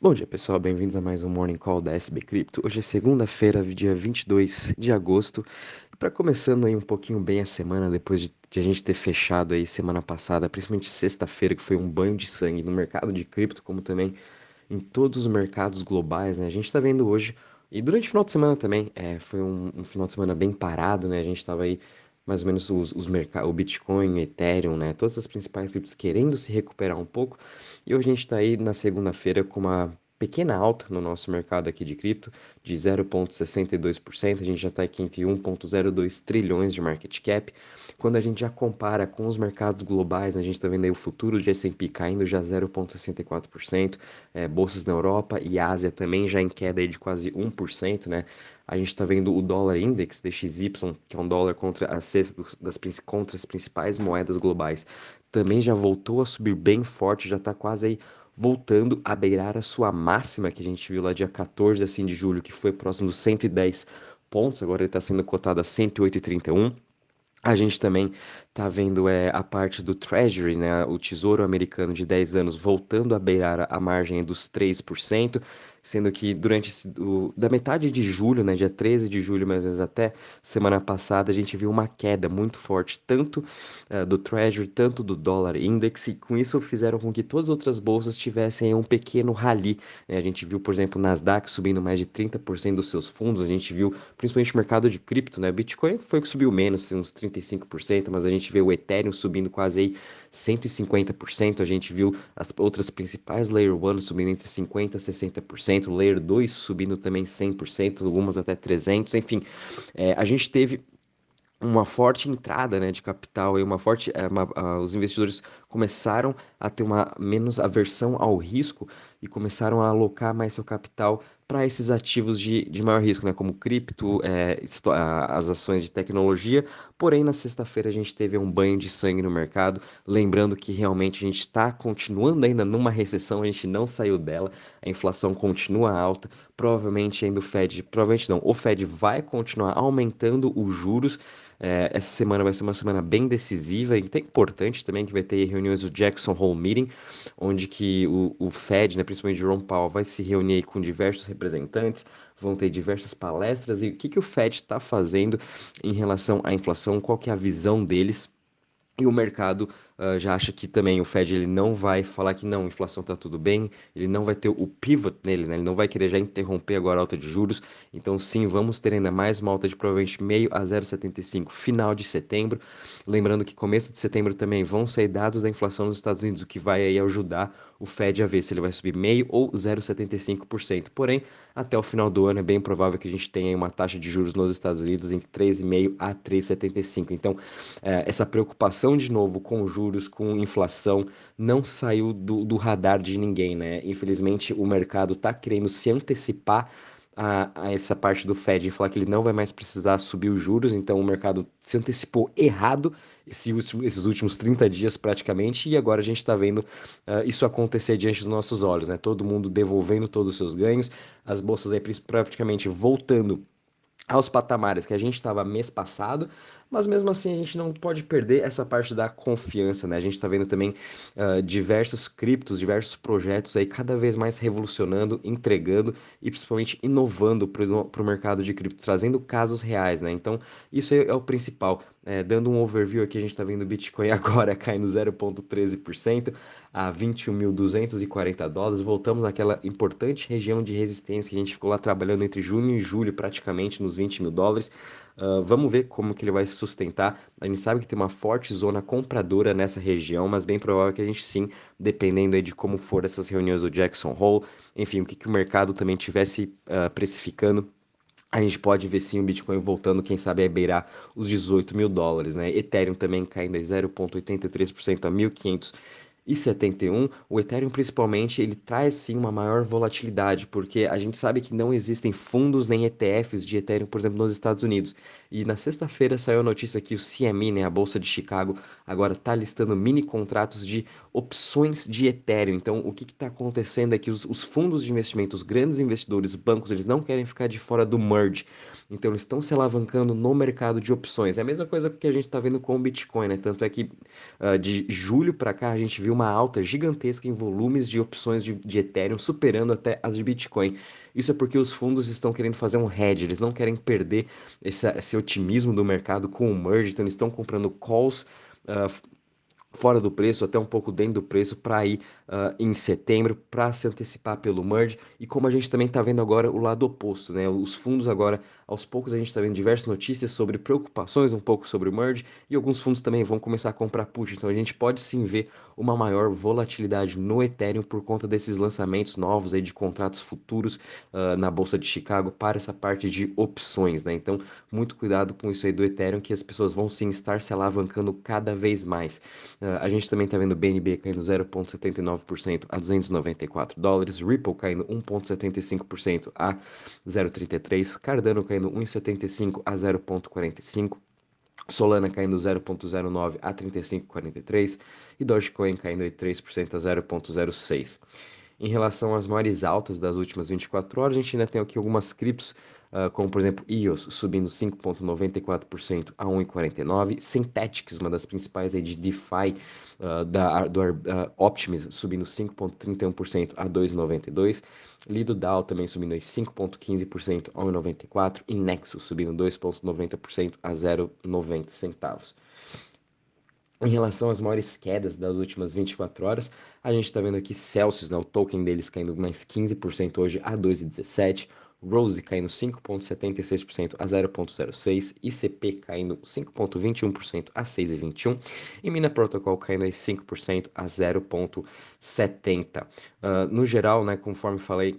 Bom dia, pessoal. Bem-vindos a mais um Morning Call da SB Cripto. Hoje é segunda-feira, dia 22 de agosto. Para começando aí um pouquinho bem a semana, depois de, de, a gente ter fechado aí semana passada, principalmente sexta-feira, que foi um banho de sangue no mercado de cripto, como também em todos os mercados globais, né? A gente está vendo hoje, e durante o final de semana também, é, foi um, um final de semana bem parado, né? A gente estava aí mais ou menos os, os mercados, o Bitcoin, Ethereum, né? Todas as principais criptos querendo se recuperar um pouco. E hoje a gente está aí na segunda-feira com uma pequena alta no nosso mercado aqui de cripto, de 0,62%, a gente já está aqui entre 1,02 trilhões de market cap. Quando a gente já compara com os mercados globais, né, a gente está vendo aí o futuro de S&P caindo já 0,64%, é, bolsas na Europa e Ásia também já em queda aí de quase 1%, né? A gente está vendo o dólar index DXY, que é um dólar contra a cesta das, contra as principais moedas globais, também já voltou a subir bem forte, já está quase aí voltando a beirar a sua máxima que a gente viu lá dia 14 assim, de julho, que foi próximo dos 110 pontos, agora ele está sendo cotado a 108,31. A gente também está vendo é, a parte do Treasury, né, o Tesouro Americano de 10 anos, voltando a beirar a margem dos 3% sendo que durante esse, o, da metade de julho, né, dia 13 de julho mais ou menos até semana passada, a gente viu uma queda muito forte, tanto uh, do Treasury, tanto do dólar index, e com isso fizeram com que todas as outras bolsas tivessem um pequeno rally. Né? A gente viu, por exemplo, o Nasdaq subindo mais de 30% dos seus fundos, a gente viu principalmente o mercado de cripto, né? Bitcoin foi o que subiu menos, uns 35%, mas a gente vê o Ethereum subindo quase aí 150%, a gente viu as outras principais Layer 1 subindo entre 50% e 60%, 100%, Layer 2 subindo também 100%, algumas até 300%, enfim, é, a gente teve uma forte entrada né, de capital e uma forte é, uma, uh, os investidores começaram a ter uma menos aversão ao risco e começaram a alocar mais seu capital para esses ativos de, de maior risco, né, como cripto, é, as ações de tecnologia. Porém, na sexta-feira a gente teve um banho de sangue no mercado, lembrando que realmente a gente está continuando ainda numa recessão, a gente não saiu dela, a inflação continua alta, provavelmente ainda o Fed, provavelmente não, o Fed vai continuar aumentando os juros. É, essa semana vai ser uma semana bem decisiva e até importante também, que vai ter reuniões do Jackson Hole Meeting, onde que o, o Fed, né, principalmente Jerome Powell, vai se reunir com diversos representantes, vão ter diversas palestras e o que, que o Fed está fazendo em relação à inflação, qual que é a visão deles e o mercado uh, já acha que também o Fed ele não vai falar que não, inflação está tudo bem, ele não vai ter o pivot nele, né? ele não vai querer já interromper agora a alta de juros. Então, sim, vamos ter ainda mais uma alta de provavelmente meio a 0,75 final de setembro. Lembrando que começo de setembro também vão sair dados da inflação nos Estados Unidos, o que vai aí ajudar o Fed a ver se ele vai subir meio ou 0,75%. Porém, até o final do ano é bem provável que a gente tenha uma taxa de juros nos Estados Unidos entre 3,5 a 3,75. Então, é, essa preocupação de novo com juros, com inflação, não saiu do, do radar de ninguém, né? Infelizmente, o mercado está querendo se antecipar a, a, essa parte do Fed e falar que ele não vai mais precisar subir os juros, então o mercado se antecipou errado esse esses últimos 30 dias praticamente, e agora a gente está vendo uh, isso acontecer diante dos nossos olhos, né? Todo mundo devolvendo todos os seus ganhos, as bolsas aí praticamente voltando aos patamares que a gente estava mês passado, mas mesmo assim a gente não pode perder essa parte da confiança, né? A gente está vendo também uh, diversos criptos, diversos projetos aí cada vez mais revolucionando, entregando e principalmente inovando para o mercado de cripto, trazendo casos reais, né? Então isso é, é o principal. É, dando um overview aqui, a gente está vendo o Bitcoin agora caindo 0,13% a 21.240 dólares. Voltamos àquela importante região de resistência que a gente ficou lá trabalhando entre junho e julho, praticamente nos 20 mil dólares. Uh, vamos ver como que ele vai se sustentar. A gente sabe que tem uma forte zona compradora nessa região, mas bem provável que a gente sim, dependendo aí de como for essas reuniões do Jackson Hole, enfim, o que, que o mercado também tivesse uh, precificando a gente pode ver sim o Bitcoin voltando, quem sabe, a beirar os 18 mil dólares, né? Ethereum também caindo em 0,83% a 1.500 e 71, o Ethereum principalmente, ele traz sim uma maior volatilidade, porque a gente sabe que não existem fundos nem ETFs de Ethereum, por exemplo, nos Estados Unidos. E na sexta-feira saiu a notícia que o CME, né, a Bolsa de Chicago, agora está listando mini contratos de opções de Ethereum. Então, o que está acontecendo é que os, os, fundos de investimento, os grandes investidores, bancos, eles não querem ficar de fora do merge. Então, eles estão se alavancando no mercado de opções. É a mesma coisa que a gente está vendo com o Bitcoin, né? Tanto é que uh, de julho para cá a gente viu uma alta gigantesca em volumes de opções de, de Ethereum, superando até as de Bitcoin. Isso é porque os fundos estão querendo fazer um hedge, eles não querem perder esse, esse otimismo do mercado com o merge, então eles estão comprando calls. Uh, fora do preço, até um pouco dentro do preço, para ir uh, em setembro, para se antecipar pelo merge. E como a gente também está vendo agora o lado oposto, né? Os fundos agora, aos poucos, a gente está vendo diversas notícias sobre preocupações um pouco sobre o merge, e alguns fundos também vão começar a comprar put. Então a gente pode sim ver uma maior volatilidade no Ethereum por conta desses lançamentos novos aí de contratos futuros uh, na Bolsa de Chicago para essa parte de opções, né? Então, muito cuidado com isso aí do Ethereum, que as pessoas vão sim estar se alavancando cada vez mais. Uh, a gente também está vendo BNB caindo 0,79% a 294 dólares, Ripple caindo 1,75% a 0,33, Cardano caindo 1,75 a 0,45. Solana caindo 0,09 a 35,43 e Dogecoin caindo 3% a 0,06. Em relação às maiores altas das últimas 24 horas, a gente ainda tem aqui algumas criptos uh, como por exemplo EOS subindo 5,94% a 1,49%, Synthetics, uma das principais aí de DeFi uh, da, do uh, Optimism, subindo 5,31% a 2,92%, Lido DAO também subindo 5,15% a 1,94% e Nexus subindo 2,90% a 0,90 centavos. Em relação às maiores quedas das últimas 24 horas, a gente está vendo aqui Celsius, né, o token deles caindo mais 15% hoje a 2,17%, Rose caindo 5,76% a 0,06%, ICP caindo 5,21% a 6,21% e Mina Protocol caindo 5% a 0,70%. Uh, ah, no geral, né, conforme falei,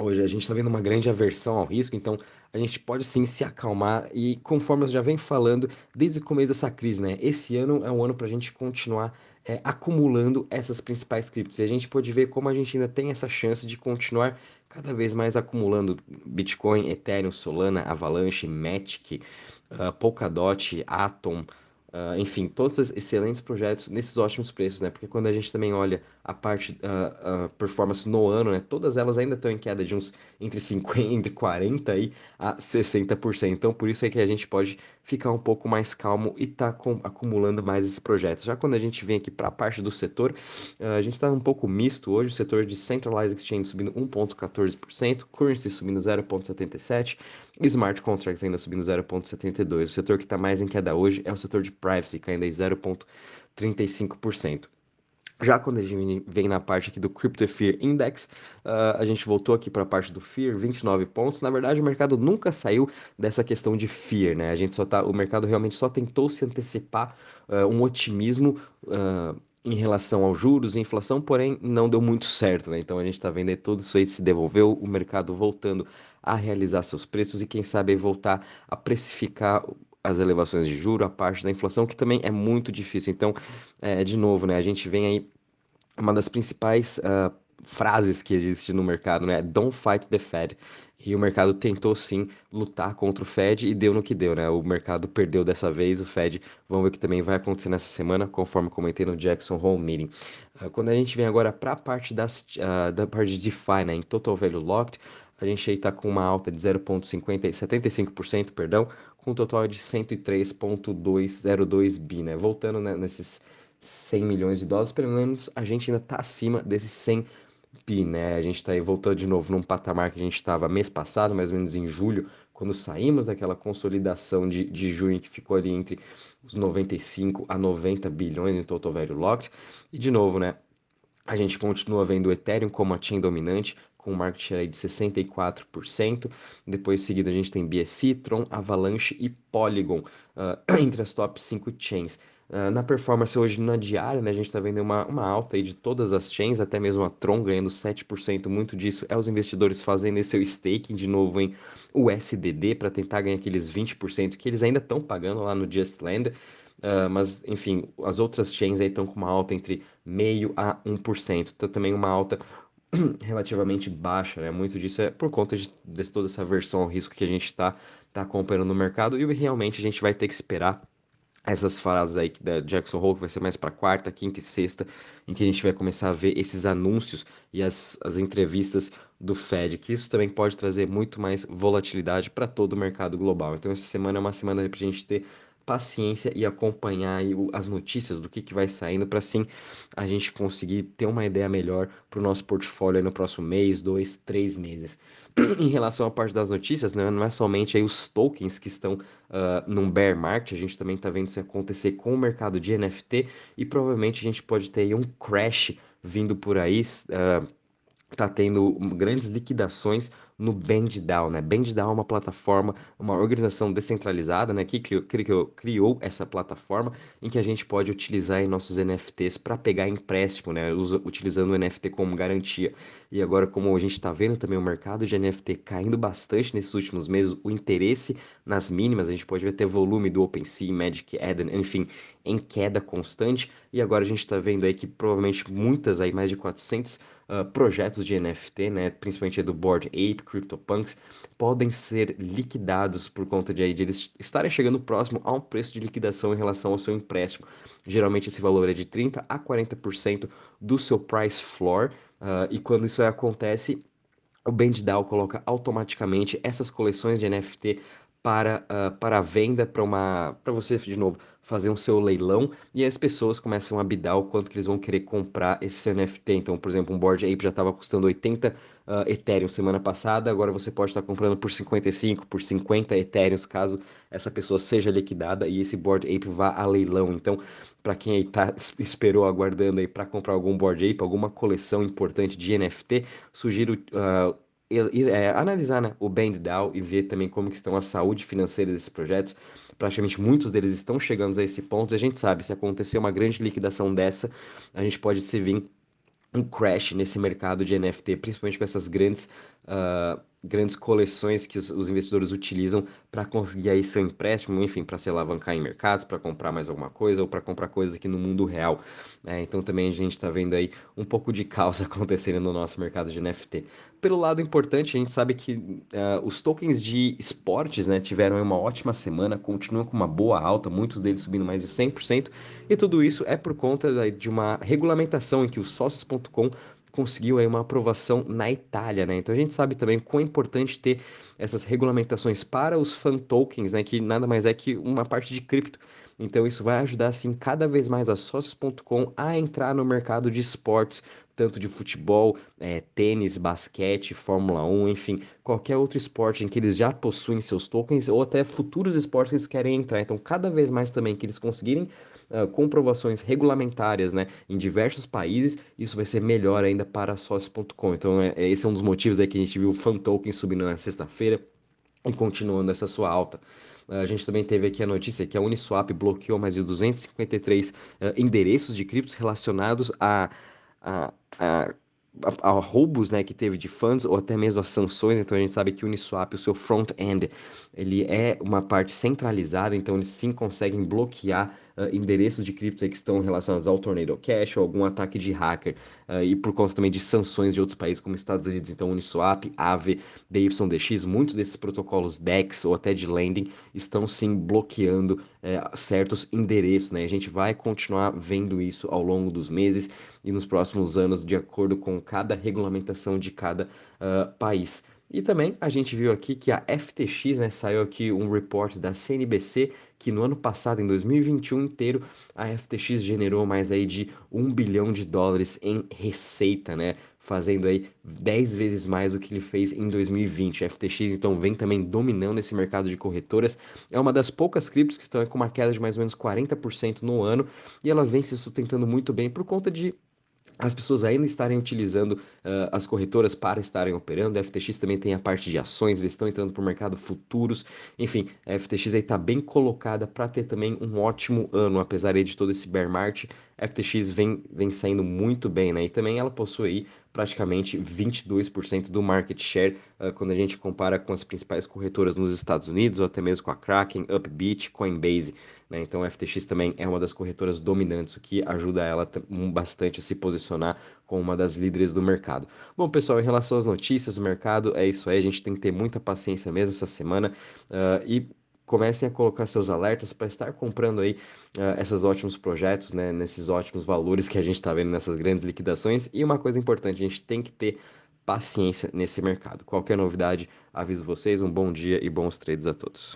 Hoje a gente está vendo uma grande aversão ao risco, então a gente pode sim se acalmar e conforme eu já venho falando desde o começo dessa crise, né? Esse ano é um ano para a gente continuar é, acumulando essas principais criptos e a gente pode ver como a gente ainda tem essa chance de continuar cada vez mais acumulando Bitcoin, Ethereum, Solana, Avalanche, Matic, uh, Polkadot, Atom, Uh, enfim, todos esses excelentes projetos nesses ótimos preços, né? Porque quando a gente também olha a parte uh, uh, performance no ano, né? Todas elas ainda estão em queda de uns entre 50, entre 40 e a 60%. Então, por isso é que a gente pode ficar um pouco mais calmo e tá com, acumulando mais esses projetos. Já quando a gente vem aqui para a parte do setor, a gente está um pouco misto hoje, o setor de Centralized Exchange subindo 1,14%, Currency subindo 0,77%, Smart Contracts ainda subindo 0,72%. O setor que está mais em queda hoje é o setor de Privacy, caindo aí 0,35%. Já quando a gente vem na parte aqui do Crypto Fear Index, uh, a gente voltou aqui para a parte do Fear, 29 pontos. Na verdade, o mercado nunca saiu dessa questão de Fear, né? A gente só tá, o mercado realmente só tentou se antecipar uh, um otimismo uh, em relação aos juros e inflação, porém não deu muito certo, né? Então a gente está vendo aí tudo isso aí se devolveu, o mercado voltando a realizar seus preços e quem sabe voltar a precificar as elevações de juro, a parte da inflação, que também é muito difícil. Então, é, de novo, né, a gente vem aí uma das principais uh, frases que existe no mercado, né? Don't fight the Fed. E o mercado tentou sim lutar contra o Fed e deu no que deu, né? O mercado perdeu dessa vez, o Fed, vamos ver o que também vai acontecer nessa semana, conforme comentei no Jackson Hole Meeting. Uh, quando a gente vem agora para a parte das, uh, da parte de DeFi, né? Em Total Value Locked, a gente aí está com uma alta de 0,75%, perdão, com um total de 103,202 bi, né? Voltando né, nesses 100 milhões de dólares, pelo menos a gente ainda está acima desses 100 bi, né? A gente está aí voltando de novo num patamar que a gente estava mês passado, mais ou menos em julho, quando saímos daquela consolidação de, de junho que ficou ali entre os 95 a 90 bilhões em total value locked. E de novo, né? A gente continua vendo o Ethereum como a chain dominante, com um market share de 64%. Depois, em seguida, a gente tem BSC, Tron, Avalanche e Polygon uh, entre as top 5 chains. Uh, na performance hoje na diária, né, a gente está vendo uma, uma alta aí de todas as chains, até mesmo a Tron ganhando 7%. Muito disso é os investidores fazendo esse seu staking de novo em USDD para tentar ganhar aqueles 20% que eles ainda estão pagando lá no Just Land. Uh, mas, enfim, as outras chains aí estão com uma alta entre meio a 1%. Então, também uma alta relativamente baixa, né? Muito disso é por conta de, de toda essa versão ao risco que a gente está tá acompanhando no mercado e realmente a gente vai ter que esperar essas frases aí da Jackson Hole, que vai ser mais para quarta, quinta e sexta, em que a gente vai começar a ver esses anúncios e as, as entrevistas do Fed, que isso também pode trazer muito mais volatilidade para todo o mercado global. Então, essa semana é uma semana para a gente ter paciência e acompanhar as notícias do que, que vai saindo para assim a gente conseguir ter uma ideia melhor para o nosso portfólio no próximo mês, dois, três meses. em relação à parte das notícias, né, não é somente aí os tokens que estão uh, num bear market, a gente também está vendo isso acontecer com o mercado de NFT e provavelmente a gente pode ter um crash vindo por aí. Uh, tá tendo grandes liquidações no BandDAO, né? BandDAO é uma plataforma, uma organização descentralizada, né? Que criou, criou, criou essa plataforma em que a gente pode utilizar nossos NFTs para pegar empréstimo, né? Usa, utilizando o NFT como garantia. E agora, como a gente está vendo também o mercado de NFT caindo bastante nesses últimos meses, o interesse nas mínimas, a gente pode ver até volume do OpenSea, Magic Eden, enfim, em queda constante. E agora a gente está vendo aí que provavelmente muitas aí, mais de 400 uh, projetos de NFT, né? Principalmente do Board Ape, CryptoPunks podem ser liquidados por conta de, aí, de eles estarem chegando próximo a um preço de liquidação em relação ao seu empréstimo. Geralmente esse valor é de 30 a 40% do seu price floor, uh, e quando isso acontece, o BandDAO coloca automaticamente essas coleções de NFT para, uh, para a venda, para uma para você, de novo, fazer um seu leilão, e as pessoas começam a bidar o quanto que eles vão querer comprar esse NFT. Então, por exemplo, um Board Ape já estava custando 80 uh, ah, Ethereum semana passada, agora você pode estar comprando por 55, por 50 Ethereum, caso essa pessoa seja liquidada e esse Board Ape vá a leilão. Então, para quem aí tá, esperou aguardando aí para comprar algum Board Ape, alguma coleção importante de NFT, sugiro... Uh, é, analisar né, o BandDAO e ver também como que estão a saúde financeira desses projetos. Praticamente muitos deles estão chegando a esse ponto. E a gente sabe, se acontecer uma grande liquidação dessa, a gente pode se vir um crash nesse mercado de NFT, principalmente com essas grandes uh, grandes coleções que os, os investidores utilizam para conseguir aí seu empréstimo, enfim, para se alavancar em mercados, para comprar mais alguma coisa ou para comprar coisas aqui no mundo real. Né? Então também a gente está vendo aí um pouco de caos acontecendo no nosso mercado de NFT. Pelo lado importante, a gente sabe que uh, os tokens de esportes né, tiveram uma ótima semana, continuam com uma boa alta, muitos deles subindo mais de 100%, e tudo isso é por conta de uma regulamentação em que os sócios.com conseguiu aí uma aprovação na Itália, né? Então a gente sabe também quão é importante ter essas regulamentações para os fan tokens, né? Que nada mais é que uma parte de cripto. Então isso vai ajudar assim cada vez mais a sócios.com a entrar no mercado de esportes, tanto de futebol, é, tênis, basquete, Fórmula 1, enfim, qualquer outro esporte em que eles já possuem seus tokens ou até futuros esportes que eles querem entrar. Então cada vez mais também que eles conseguirem uh, comprovações regulamentárias né, em diversos países, isso vai ser melhor ainda para sócios.com. Então, é, é, esse é um dos motivos aí que a gente viu o Fan Token subindo na sexta-feira e continuando essa sua alta. A gente também teve aqui a notícia que a Uniswap bloqueou mais de 253 uh, endereços de criptos relacionados a, a, a a, roubos né, que teve de funds ou até mesmo as sanções. Então a gente sabe que o Uniswap, o seu front-end, ele é uma parte centralizada, então eles sim conseguem bloquear uh, endereços de cripto que estão relacionados ao Tornado Cash ou algum ataque de hacker, uh, e por conta também de sanções de outros países como Estados Unidos. Então Uniswap, Aave, DYDX, muitos desses protocolos DEX ou até de lending estão sim bloqueando uh, certos endereços. Né? A gente vai continuar vendo isso ao longo dos meses e nos próximos anos, de acordo com cada regulamentação de cada uh, país. E também a gente viu aqui que a FTX, né, saiu aqui um report da CNBC que no ano passado, em 2021 inteiro, a FTX generou mais aí de um bilhão de dólares em receita, né? Fazendo aí 10 vezes mais do que ele fez em 2020. A FTX então vem também dominando esse mercado de corretoras. É uma das poucas criptos que estão com uma queda de mais ou menos 40% no ano e ela vem se sustentando muito bem por conta de as pessoas ainda estarem utilizando uh, as corretoras para estarem operando. A FTX também tem a parte de ações, eles estão entrando para o mercado futuros. Enfim, a FTX aí está bem colocada para ter também um ótimo ano, apesar de todo esse bear market. A FTX vem, vem saindo muito bem, né? E também ela possui praticamente 22% do market share uh, quando a gente compara com as principais corretoras nos Estados Unidos, ou até mesmo com a Kraken, Upbit, Coinbase. Né? Então a FTX também é uma das corretoras dominantes, o que ajuda ela bastante a se posicionar como uma das líderes do mercado. Bom, pessoal, em relação às notícias do mercado, é isso aí. A gente tem que ter muita paciência mesmo essa semana uh, e comecem a colocar seus alertas para estar comprando aí uh, esses ótimos projetos, né, nesses ótimos valores que a gente está vendo nessas grandes liquidações. E uma coisa importante, a gente tem que ter paciência nesse mercado. Qualquer novidade, aviso vocês. Um bom dia e bons trades a todos.